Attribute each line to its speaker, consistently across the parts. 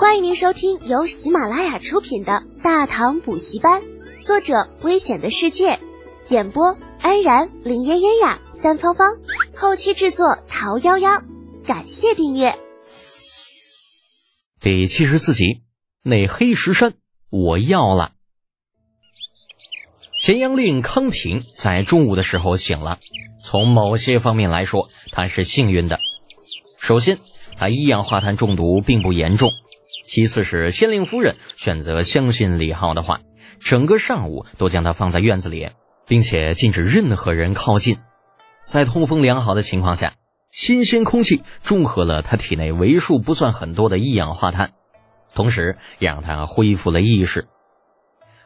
Speaker 1: 欢迎您收听由喜马拉雅出品的《大唐补习班》，作者：危险的世界，演播：安然、林嫣嫣呀、三芳芳，后期制作：桃夭夭。感谢订阅。
Speaker 2: 第七十四集，那黑石山我要了。咸阳令康平在中午的时候醒了，从某些方面来说，他是幸运的。首先，他一氧化碳中毒并不严重。其次是县令夫人选择相信李浩的话，整个上午都将他放在院子里，并且禁止任何人靠近。在通风良好的情况下，新鲜空气中和了他体内为数不算很多的一氧化碳，同时也让他恢复了意识。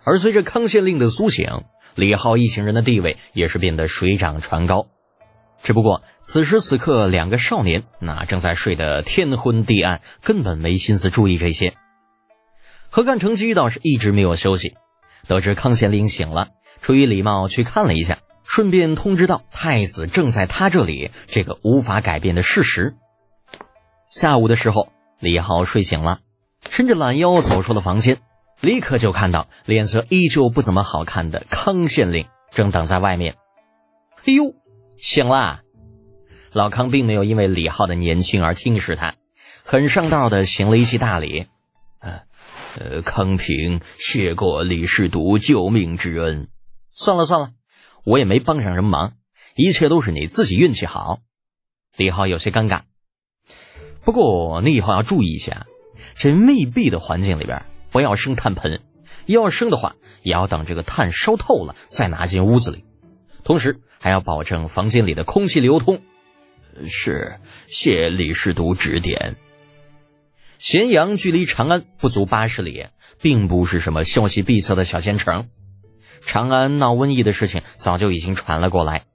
Speaker 2: 而随着康县令的苏醒，李浩一行人的地位也是变得水涨船高。只不过此时此刻，两个少年那正在睡得天昏地暗，根本没心思注意这些。何干成机倒是一直没有休息，得知康县令醒了，出于礼貌去看了一下，顺便通知到太子正在他这里这个无法改变的事实。下午的时候，李浩睡醒了，伸着懒腰走出了房间，立刻就看到脸色依旧不怎么好看的康县令正等在外面。哎呦！醒了，老康并没有因为李浩的年轻而轻视他，很上道的行了一记大礼。
Speaker 3: 呃，呃，康平谢过李世独救命之恩。
Speaker 2: 算了算了，我也没帮上什么忙，一切都是你自己运气好。李浩有些尴尬，不过你以后要注意一下，这密闭的环境里边不要生炭盆，要生的话也要等这个炭烧透了再拿进屋子里。同时还要保证房间里的空气流通。
Speaker 3: 是，谢李世独指点。
Speaker 2: 咸阳距离长安不足八十里，并不是什么消息闭塞的小县城。长安闹瘟疫的事情早就已经传了过来，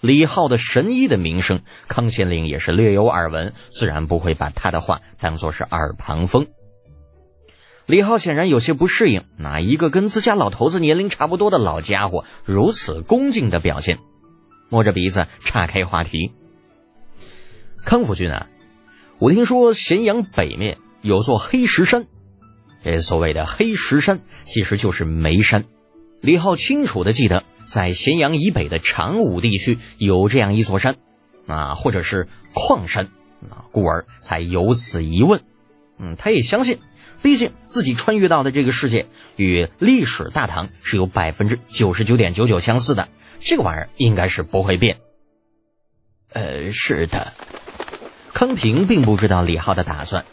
Speaker 2: 李浩的神医的名声，康县令也是略有耳闻，自然不会把他的话当作是耳旁风。李浩显然有些不适应，哪一个跟自家老头子年龄差不多的老家伙如此恭敬的表现？摸着鼻子岔开话题。康府君啊，我听说咸阳北面有座黑石山，这所谓的黑石山其实就是煤山。李浩清楚的记得，在咸阳以北的长武地区有这样一座山，啊，或者是矿山，啊，故而才有此疑问。嗯，他也相信。毕竟自己穿越到的这个世界与历史大唐是有百分之九十九点九九相似的，这个玩意儿应该是不会变。
Speaker 3: 呃，是的。
Speaker 2: 康平并不知道李浩的打算，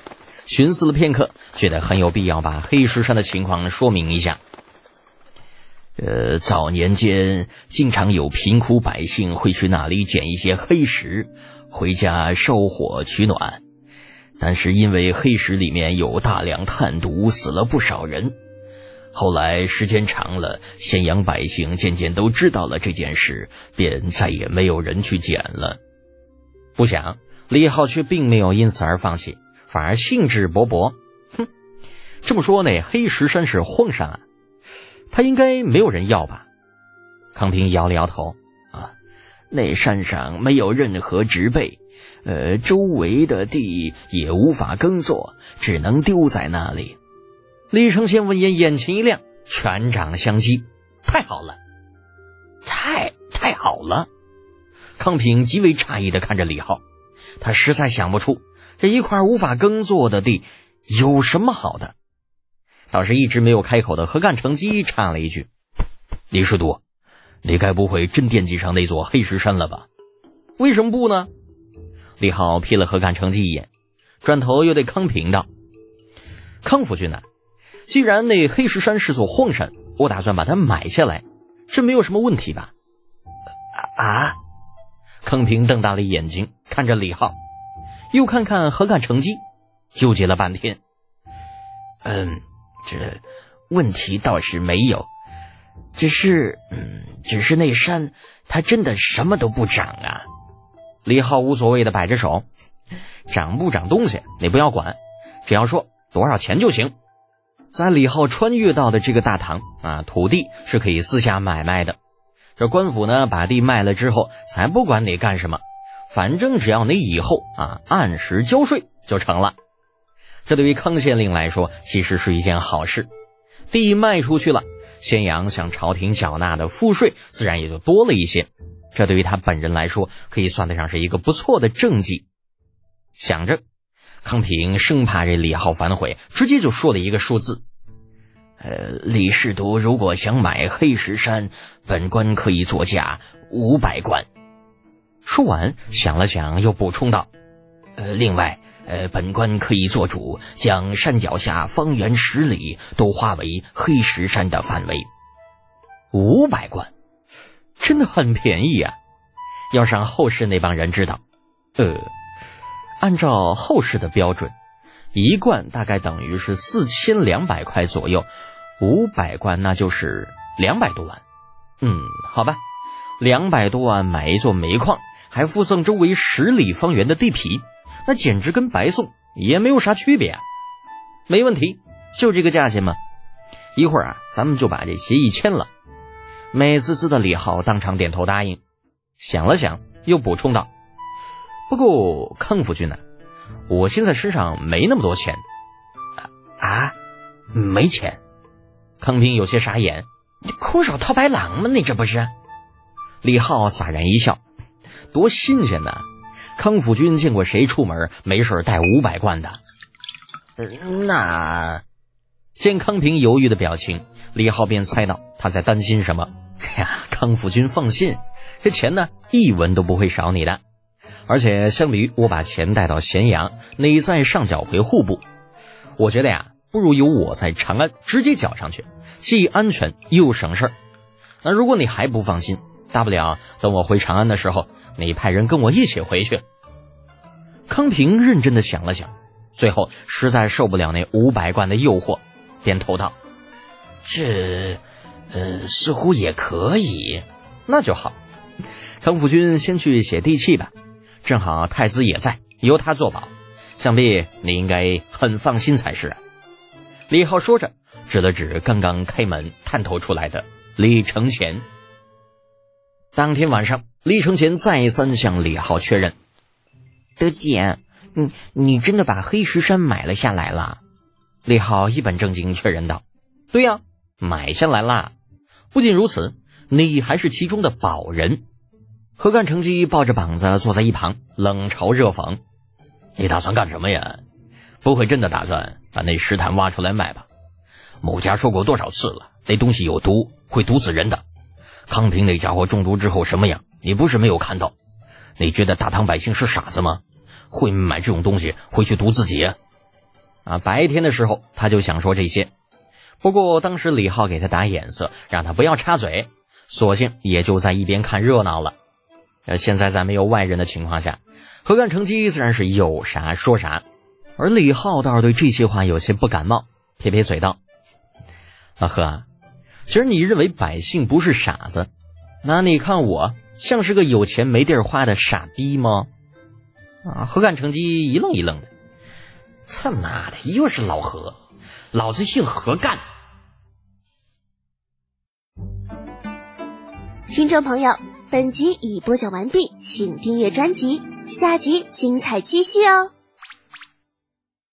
Speaker 2: 寻思了片刻，觉得很有必要把黑石山的情况说明一下。
Speaker 3: 呃，早年间经常有贫苦百姓会去那里捡一些黑石，回家烧火取暖。但是因为黑石里面有大量炭毒，死了不少人。后来时间长了，咸阳百姓渐渐都知道了这件事，便再也没有人去捡了。
Speaker 2: 不想李浩却并没有因此而放弃，反而兴致勃勃。哼，这么说那黑石山是荒山啊？他应该没有人要吧？
Speaker 3: 康平摇了摇头。啊，那山上没有任何植被。呃，周围的地也无法耕作，只能丢在那里。
Speaker 2: 李承先闻言，眼前一亮，拳掌相击，太好了，
Speaker 3: 太太好了！
Speaker 2: 康平极为诧异的看着李浩，他实在想不出这一块无法耕作的地有什么好的。倒是一直没有开口的何干成机插了一句：“
Speaker 3: 李师徒，你该不会真惦记上那座黑石山了吧？
Speaker 2: 为什么不呢？”李浩瞥了何干成绩一眼，转头又对康平道：“康府君呐，既然那黑石山是座荒山，我打算把它买下来，这没有什么问题吧？”
Speaker 3: 啊！
Speaker 2: 康平瞪大了眼睛看着李浩，又看看何干成绩，纠结了半天。
Speaker 3: 嗯，这问题倒是没有，只是，嗯，只是那山它真的什么都不长啊。
Speaker 2: 李浩无所谓的摆着手，长不长东西你不要管，只要说多少钱就行。在李浩穿越到的这个大唐啊，土地是可以私下买卖的。这官府呢，把地卖了之后，才不管你干什么，反正只要你以后啊按时交税就成了。这对于康县令来说，其实是一件好事。地卖出去了，咸阳向朝廷缴纳的赋税自然也就多了一些。这对于他本人来说，可以算得上是一个不错的政绩。想着，康平生怕这李浩反悔，直接就说了一个数字：“
Speaker 3: 呃，李侍读如果想买黑石山，本官可以作价五百贯。”
Speaker 2: 说完，想了想，又补充道：“
Speaker 3: 呃，另外。”呃，本官可以做主，将山脚下方圆十里都划为黑石山的范围。
Speaker 2: 五百贯，真的很便宜啊！要是让后世那帮人知道，呃，按照后世的标准，一贯大概等于是四千两百块左右，五百贯那就是两百多万。嗯，好吧，两百多万买一座煤矿，还附赠周围十里方圆的地皮。那简直跟白送也没有啥区别啊！没问题，就这个价钱嘛。一会儿啊，咱们就把这协议签了。美滋滋的李浩当场点头答应，想了想，又补充道：“不过康府君呢，我现在身上没那么多钱。”
Speaker 3: 啊，没钱？
Speaker 2: 康平有些傻眼：“
Speaker 3: 你空手套白狼吗？你这不是？”
Speaker 2: 李浩洒然一笑：“多新鲜呐！”康府君见过谁出门没事带五百贯的？
Speaker 3: 那
Speaker 2: 见康平犹豫的表情，李浩便猜到他在担心什么。哎 呀，康府君放心，这钱呢一文都不会少你的。而且相比于我把钱带到咸阳，你再上缴回户部，我觉得呀，不如由我在长安直接缴上去，既安全又省事儿。那如果你还不放心，大不了等我回长安的时候。你派人跟我一起回去。康平认真的想了想，最后实在受不了那五百贯的诱惑，点头道：“
Speaker 3: 这，呃，似乎也可以。
Speaker 2: 那就好。康府君先去写地契吧，正好太子也在，由他作保，想必你应该很放心才是。”李浩说着，指了指刚刚开门探头出来的李承前。当天晚上。李承前再三向李浩确认：“
Speaker 4: 德姐，你你真的把黑石山买了下来了？”
Speaker 2: 李浩一本正经确认道：“对呀，买下来啦！不仅如此，你还是其中的保人。”何干成机抱着膀子坐在一旁，冷嘲热讽：“
Speaker 3: 你打算干什么呀？不会真的打算把那石炭挖出来卖吧？某家说过多少次了，那东西有毒，会毒死人的。康平那家伙中毒之后什么样？”你不是没有看到？你觉得大唐百姓是傻子吗？会买这种东西回去毒自己？啊！
Speaker 2: 啊白天的时候他就想说这些，不过当时李浩给他打眼色，让他不要插嘴，索性也就在一边看热闹了。呃，现在在没有外人的情况下，何干成机自然是有啥说啥，而李浩倒是对这些话有些不感冒，撇撇嘴道：“老何，其实你认为百姓不是傻子，那你看我。”像是个有钱没地儿花的傻逼吗？啊！何干成机一愣一愣的，他妈的又是老何，老子姓何干。
Speaker 1: 听众朋友，本集已播讲完毕，请订阅专辑，下集精彩继续哦。